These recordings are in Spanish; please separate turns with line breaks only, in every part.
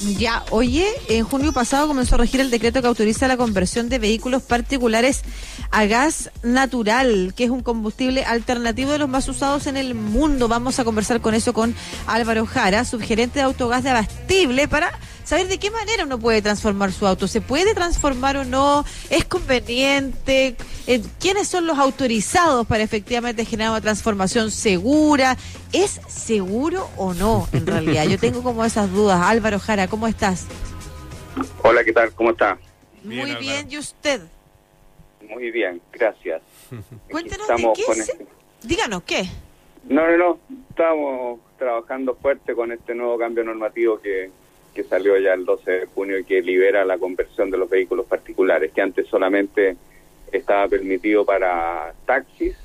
Ya, oye, en junio pasado comenzó a regir el decreto que autoriza la conversión de vehículos particulares a gas natural, que es un combustible alternativo de los más usados en el mundo. Vamos a conversar con eso con Álvaro Jara, subgerente de autogás de Abastible, para saber de qué manera uno puede transformar su auto. ¿Se puede transformar o no? ¿Es conveniente? Eh, ¿Quiénes son los autorizados para efectivamente generar una transformación segura? ¿Es seguro o no en realidad? Yo tengo como esas dudas. Álvaro Jara, ¿cómo estás?
Hola, ¿qué tal? ¿Cómo está?
Muy bien, ¿y usted?
Muy bien, gracias.
Cuéntenos de qué este Díganos, ¿qué?
No, no, no, estamos trabajando fuerte con este nuevo cambio normativo que, que salió ya el 12 de junio y que libera la conversión de los vehículos particulares, que antes solamente estaba permitido para taxis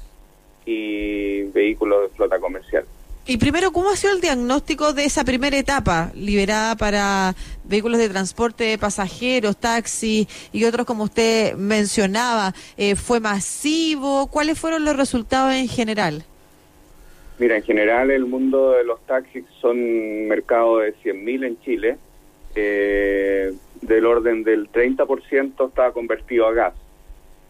y vehículos de flota comercial.
Y primero, ¿cómo ha sido el diagnóstico de esa primera etapa liberada para vehículos de transporte de pasajeros, taxis y otros como usted mencionaba? Eh, ¿Fue masivo? ¿Cuáles fueron los resultados en general?
Mira, en general el mundo de los taxis son mercado de 100.000 en Chile. Eh, del orden del 30% está convertido a gas.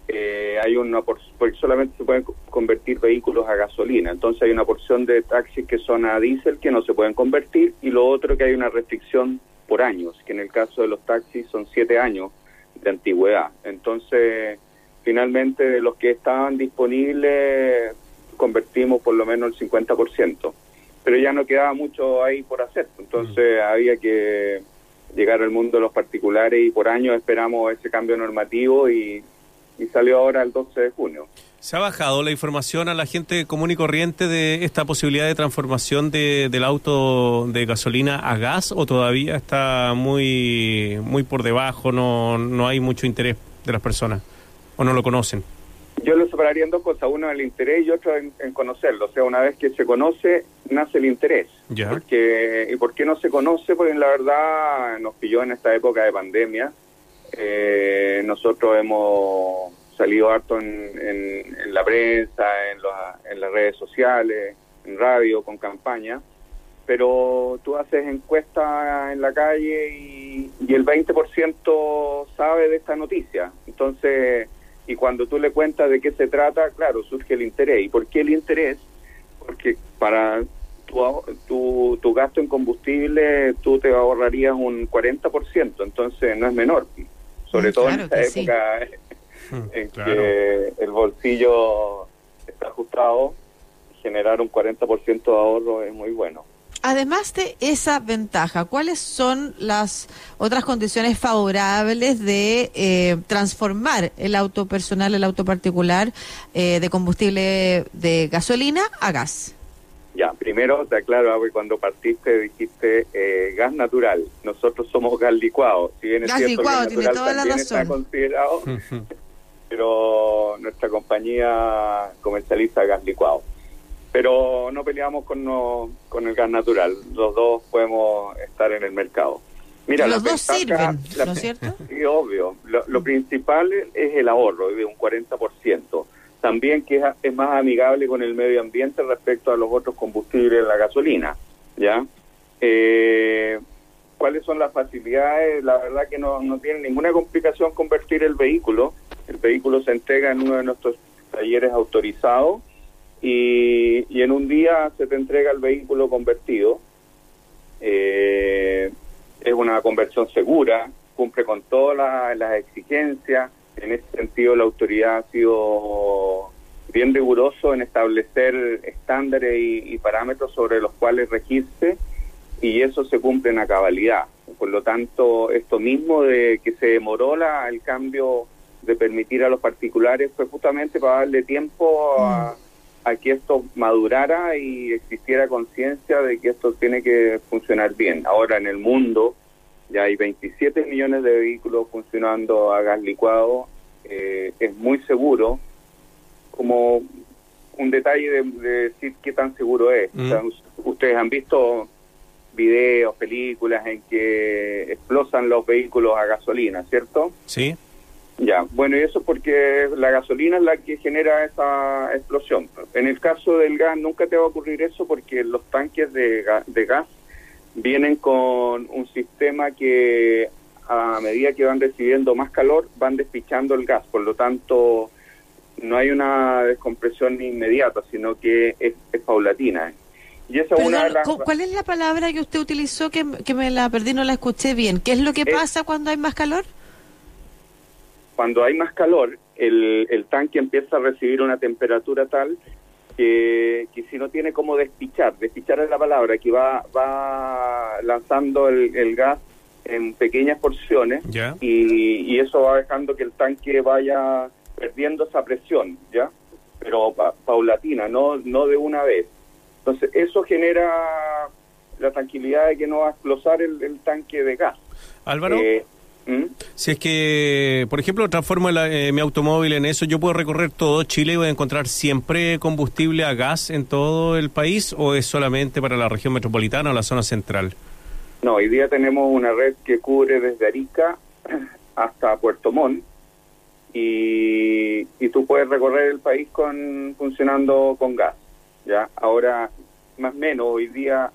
Eh, hay una porque solamente se pueden convertir vehículos a gasolina, entonces hay una porción de taxis que son a diésel que no se pueden convertir y lo otro que hay una restricción por años, que en el caso de los taxis son siete años de antigüedad. Entonces, finalmente de los que estaban disponibles convertimos por lo menos el 50%, pero ya no quedaba mucho ahí por hacer, entonces mm. había que llegar al mundo de los particulares y por año esperamos ese cambio normativo y, salió ahora el 12 de junio.
¿Se ha bajado la información a la gente común y corriente de esta posibilidad de transformación de, del auto de gasolina a gas o todavía está muy, muy por debajo, no, no hay mucho interés de las personas o no lo conocen?
Yo lo separaría en dos cosas, uno el interés y otro en, conocerlo. O sea, una vez que se conoce, nace el interés. Porque, ¿Y por qué no se conoce? Porque la verdad nos pilló en esta época de pandemia. Eh, nosotros hemos salido harto en, la prensa, en, en las redes sociales, en radio, con campaña, pero tú haces encuestas en la calle y, y el 20% sabe de esta noticia. Entonces y cuando tú le cuentas de qué se trata, claro, surge el interés. ¿Y por qué el interés? Porque para tu, tu, gasto en combustible tú te ahorrarías un 40%, entonces no es menor, sobre todo en esta época en que el bolsillo está ajustado, generar un 40% de ahorro es muy bueno.
Además de esa ventaja, ¿cuáles son las otras condiciones favorables de eh, transformar el auto personal, el auto particular eh, de combustible de gasolina a gas?
Ya, primero te aclaro, que cuando partiste dijiste eh, gas natural. Nosotros somos gas licuado. Si bien
gas licuado, tiene toda la razón. Está
considerado, pero nuestra compañía comercializa gas licuado pero no peleamos con, con el gas natural. Los dos podemos estar en el mercado.
Mira, los dos sirven, ¿no es cierto?
Sí, obvio. Lo, principal es el ahorro de un 40%. También que es, más amigable con el medio ambiente respecto a los otros combustibles de la gasolina. ¿Ya? Eh, ¿Cuáles son las facilidades? La verdad que no, no tiene ninguna complicación convertir el vehículo. El vehículo se entrega en uno de nuestros talleres autorizados y, en un día se te entrega el vehículo convertido. Eh, es una conversión segura, cumple con todas las exigencias. En ese sentido, la autoridad ha sido bien riguroso en establecer estándares y, parámetros sobre los cuales regirse y eso se cumple en la cabalidad. Por lo tanto, esto mismo de que se demoró la, el cambio de permitir a los particulares fue justamente para darle tiempo a, a que esto madurara y existiera conciencia de que esto tiene que funcionar bien. Ahora en el mundo ya hay 27 millones de vehículos funcionando a gas licuado, eh, es muy seguro, como un detalle de, decir qué tan seguro es. ustedes han visto videos, películas en que explosan los vehículos a gasolina, ¿cierto?
Sí.
Ya, bueno, y eso porque la gasolina es la que genera esa explosión. En el caso del gas nunca te va a ocurrir eso porque los tanques de gas, vienen con un sistema que a medida que van recibiendo más calor van despichando el gas, por lo tanto no hay una descompresión inmediata, sino que es, paulatina.
Y esa una ¿Cuál es la palabra que usted utilizó que, me la perdí, no la escuché bien? ¿Qué es lo que pasa cuando hay más calor?
Cuando hay más calor, el, el tanque empieza a recibir una temperatura tal que, si no tiene como despichar, despichar es la palabra, que va, va lanzando el, gas en pequeñas porciones y, eso va dejando que el tanque vaya perdiendo esa presión, ¿ya? Pero paulatina, no, no de una vez. Entonces, eso genera la tranquilidad de que no va a explosar el, tanque de gas.
Álvaro. Eh, ¿Mm? Si es que, por ejemplo, transformo eh, mi automóvil en eso, ¿yo puedo recorrer todo Chile y voy a encontrar siempre combustible a gas en todo el país o es solamente para la región metropolitana o la zona central?
No, hoy día tenemos una red que cubre desde Arica hasta Puerto Montt y, y tú puedes recorrer el país con funcionando con gas. Ya, ahora más o menos hoy día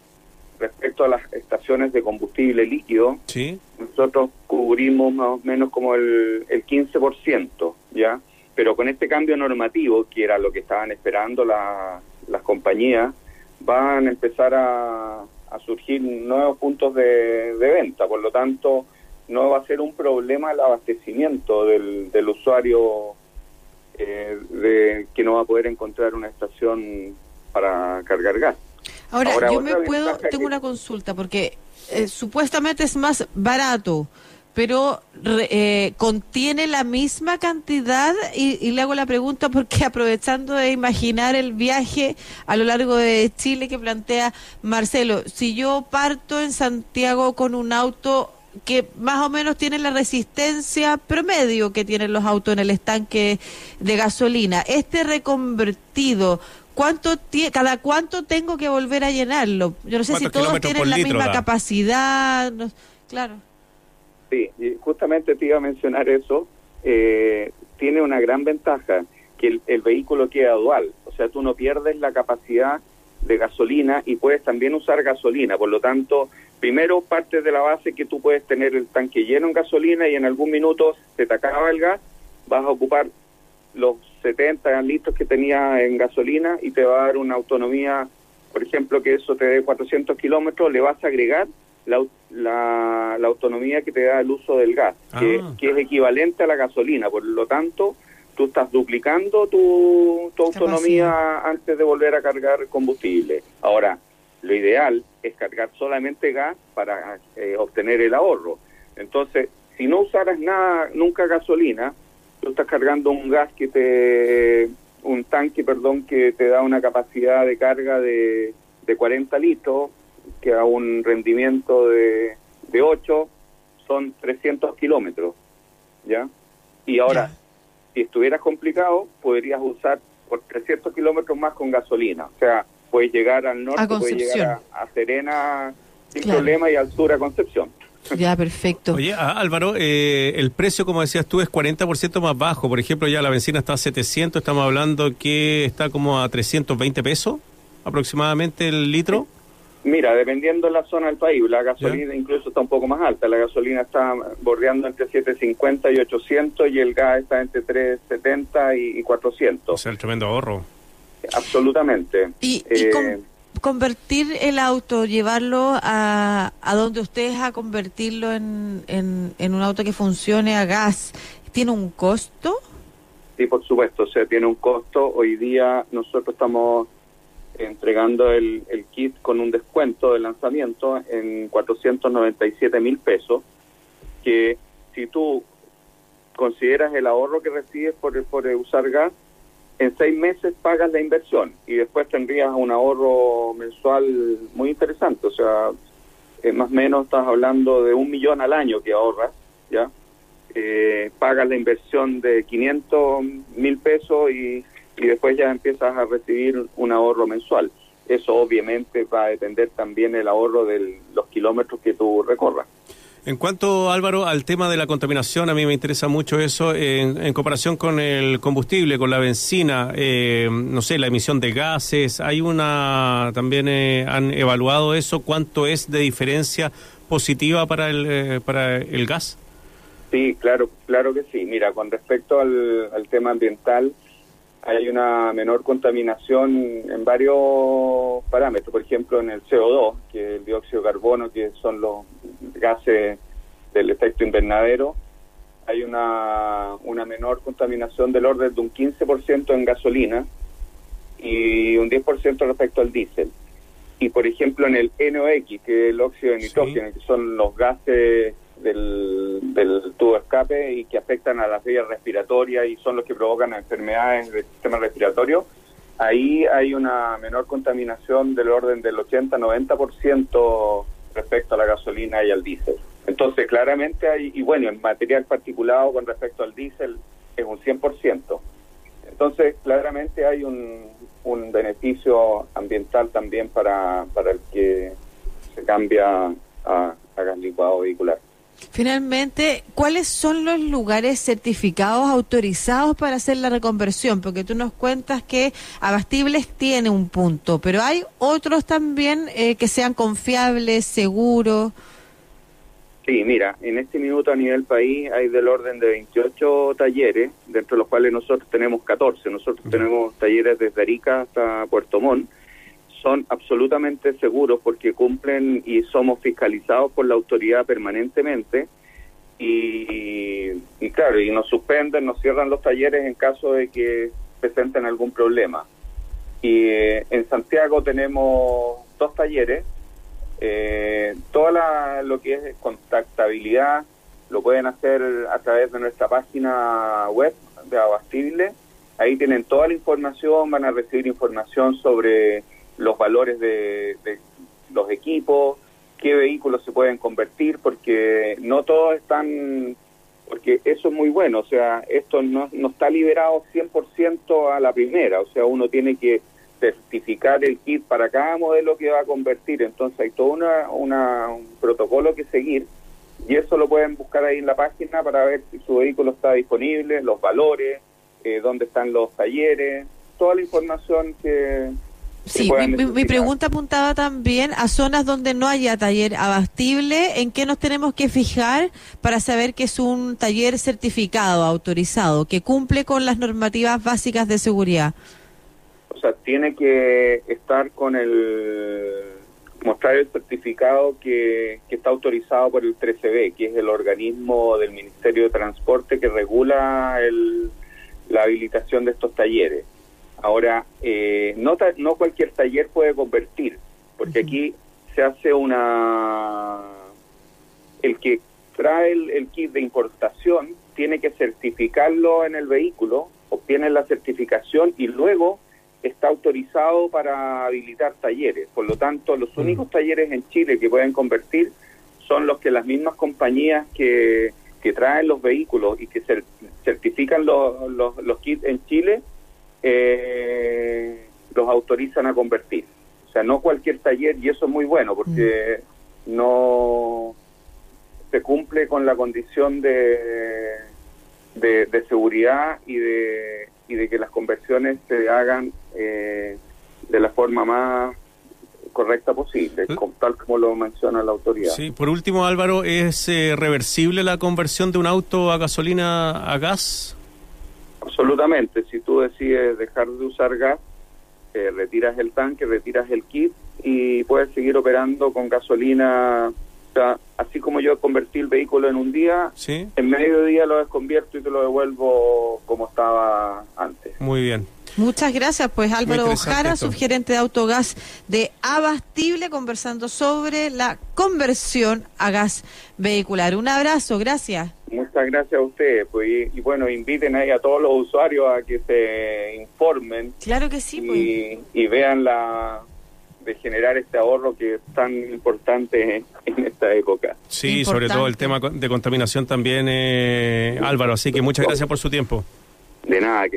respecto a las estaciones de combustible líquido,
¿Sí?
nosotros cubrimos más o menos como el, el 15%, ¿ya? Pero con este cambio normativo, que era lo que estaban esperando las compañías, van a empezar a, surgir nuevos puntos de, venta, por lo tanto, no va a ser un problema el abastecimiento del, del usuario eh, de que no va a poder encontrar una estación para cargar gas.
Ahora, yo me puedo, tengo una consulta, porque eh, supuestamente es más barato, pero eh, contiene la misma cantidad y, le hago la pregunta porque aprovechando de imaginar el viaje a lo largo de Chile que plantea Marcelo, si yo parto en Santiago con un auto que más o menos tiene la resistencia promedio que tienen los autos en el estanque de gasolina, este reconvertido ¿Cuánto cada cuánto tengo que volver a llenarlo? Yo no sé si todos tienen la misma capacidad. claro.
Sí, justamente te iba a mencionar eso. Eh, tiene una gran ventaja que el, vehículo queda dual. O sea, tú no pierdes la capacidad de gasolina y puedes también usar gasolina. Por lo tanto, primero parte de la base que tú puedes tener el tanque lleno en gasolina y en algún minuto se te acaba el gas, vas a ocupar los 70 litros que tenía en gasolina y te va a dar una autonomía, por ejemplo, que eso te dé 400 kilómetros, le vas a agregar la, la, autonomía que te da el uso del gas, que, ah. que, es equivalente a la gasolina. Por lo tanto, tú estás duplicando tu, tu autonomía antes de volver a cargar combustible. Ahora, lo ideal es cargar solamente gas para eh, obtener el ahorro. Entonces, si no usaras nada, nunca gasolina, tú estás cargando un gas que te, un tanque, perdón, que te da una capacidad de carga de, de 40 litros, que a un rendimiento de, de 8 son 300 kilómetros, ¿ya? Y ahora, si estuvieras complicado, podrías usar por 300 kilómetros más con gasolina, o sea, puedes llegar al norte, puedes llegar a, Serena sin problema y al sur a Concepción.
Ya, perfecto.
Oye, ah, Álvaro, eh, el precio, como decías tú, es 40% más bajo. Por ejemplo, ya la benzina está a 700, estamos hablando que está como a 320 pesos aproximadamente el litro.
Mira, dependiendo de la zona del país, la gasolina incluso está un poco más alta. La gasolina está bordeando entre 750 y 800 y el gas está entre 370 y, 400. O
sea, el tremendo ahorro.
Absolutamente.
¿Y, eh, convertir el auto, llevarlo a, a donde ustedes a convertirlo en, en, un auto que funcione a gas, ¿tiene un costo?
Sí, por supuesto, o sea, tiene un costo. Hoy día nosotros estamos entregando el, el kit con un descuento de lanzamiento en 497 mil pesos, que si tú consideras el ahorro que recibes por, por usar gas, en seis meses pagas la inversión y después tendrías un ahorro mensual muy interesante. O sea, eh, más o menos estás hablando de un millón al año que ahorras, ¿ya? Eh, pagas la inversión de 500 mil pesos y, y después ya empiezas a recibir un ahorro mensual. Eso obviamente va a depender también el ahorro de los kilómetros que tú recorras.
En cuanto, Álvaro, al tema de la contaminación, a mí me interesa mucho eso en, comparación con el combustible, con la benzina, eh, no sé, la emisión de gases. ¿Hay una, también eh, han evaluado eso? ¿Cuánto es de diferencia positiva para el, eh, para el gas?
Sí, claro, claro que sí. Mira, con respecto al, al tema ambiental, hay una menor contaminación en varios parámetros, por ejemplo en el CO2, que es el dióxido de carbono, que son los gases del efecto invernadero, hay una, una menor contaminación del orden de un 15% en gasolina y un 10% respecto al diésel. Y por ejemplo en el NOx, que es el óxido de nitrógeno, que son los gases del, del tubo escape y que afectan a las vías respiratorias y son los que provocan enfermedades del sistema respiratorio, ahí hay una menor contaminación del orden del 80-90% respecto a la gasolina y al diésel. Entonces, claramente hay, y bueno, en material particulado con respecto al diésel es un 100%. Entonces, claramente hay un, un beneficio ambiental también para, para el que se cambia a, a gas licuado vehicular.
Finalmente, ¿cuáles son los lugares certificados, autorizados para hacer la reconversión? Porque tú nos cuentas que Abastibles tiene un punto, pero hay otros también eh, que sean confiables, seguros.
Sí, mira, en este minuto a nivel país hay del orden de 28 talleres, dentro de los cuales nosotros tenemos 14. Nosotros tenemos talleres desde Arica hasta Puerto Montt son absolutamente seguros porque cumplen y somos fiscalizados por la autoridad permanentemente y, claro, y nos suspenden, nos cierran los talleres en caso de que presenten algún problema. Y eh, en Santiago tenemos dos talleres, eh, toda lo que es contactabilidad lo pueden hacer a través de nuestra página web de Abastible. Ahí tienen toda la información, van a recibir información sobre los valores de, los equipos, qué vehículos se pueden convertir, porque no todos están, porque eso es muy bueno, o sea, esto no, no está liberado 100% a la primera, o sea, uno tiene que certificar el kit para cada modelo que va a convertir, entonces hay todo una, una, un protocolo que seguir y eso lo pueden buscar ahí en la página para ver si su vehículo está disponible, los valores, eh, dónde están los talleres, toda la información que,
Sí, mi, pregunta apuntaba también a zonas donde no haya taller abastible, ¿en qué nos tenemos que fijar para saber que es un taller certificado, autorizado, que cumple con las normativas básicas de seguridad?
O sea, tiene que estar con el mostrar el certificado que, que está autorizado por el 13B, que es el organismo del Ministerio de Transporte que regula el, la habilitación de estos talleres. Ahora, eh, no, no cualquier taller puede convertir, porque aquí se hace una... El que trae el, kit de importación tiene que certificarlo en el vehículo, obtiene la certificación y luego está autorizado para habilitar talleres. Por lo tanto, los únicos talleres en Chile que pueden convertir son los que las mismas compañías que, que traen los vehículos y que certifican los, los, los kits en Chile eh, los autorizan a convertir. O sea, no cualquier taller, y eso es muy bueno porque mm. no se cumple con la condición de, de, seguridad y de, y de que las conversiones se hagan eh, de la forma más correcta posible, ¿Eh? tal como lo menciona la autoridad.
Sí, por último, Álvaro, ¿es eh, reversible la conversión de un auto a gasolina a gas?
Absolutamente, si tú decides dejar de usar gas, eh, retiras el tanque, retiras el kit y puedes seguir operando con gasolina. O sea, así como yo convertí el vehículo en un día, en medio día lo desconvierto y te lo devuelvo como estaba antes.
Muy bien.
Muchas gracias, pues Álvaro Ojara, subgerente de Autogas de Abastible, conversando sobre la conversión a gas vehicular. Un abrazo, gracias.
Muchas gracias a ustedes, pues, y, bueno, inviten ahí a todos los usuarios a que se informen.
Claro que sí,
pues. y, vean la de generar este ahorro que es tan importante en, esta época.
Sí, sobre todo el tema de contaminación también, eh, Álvaro. Así que muchas gracias por su tiempo.
De nada. Que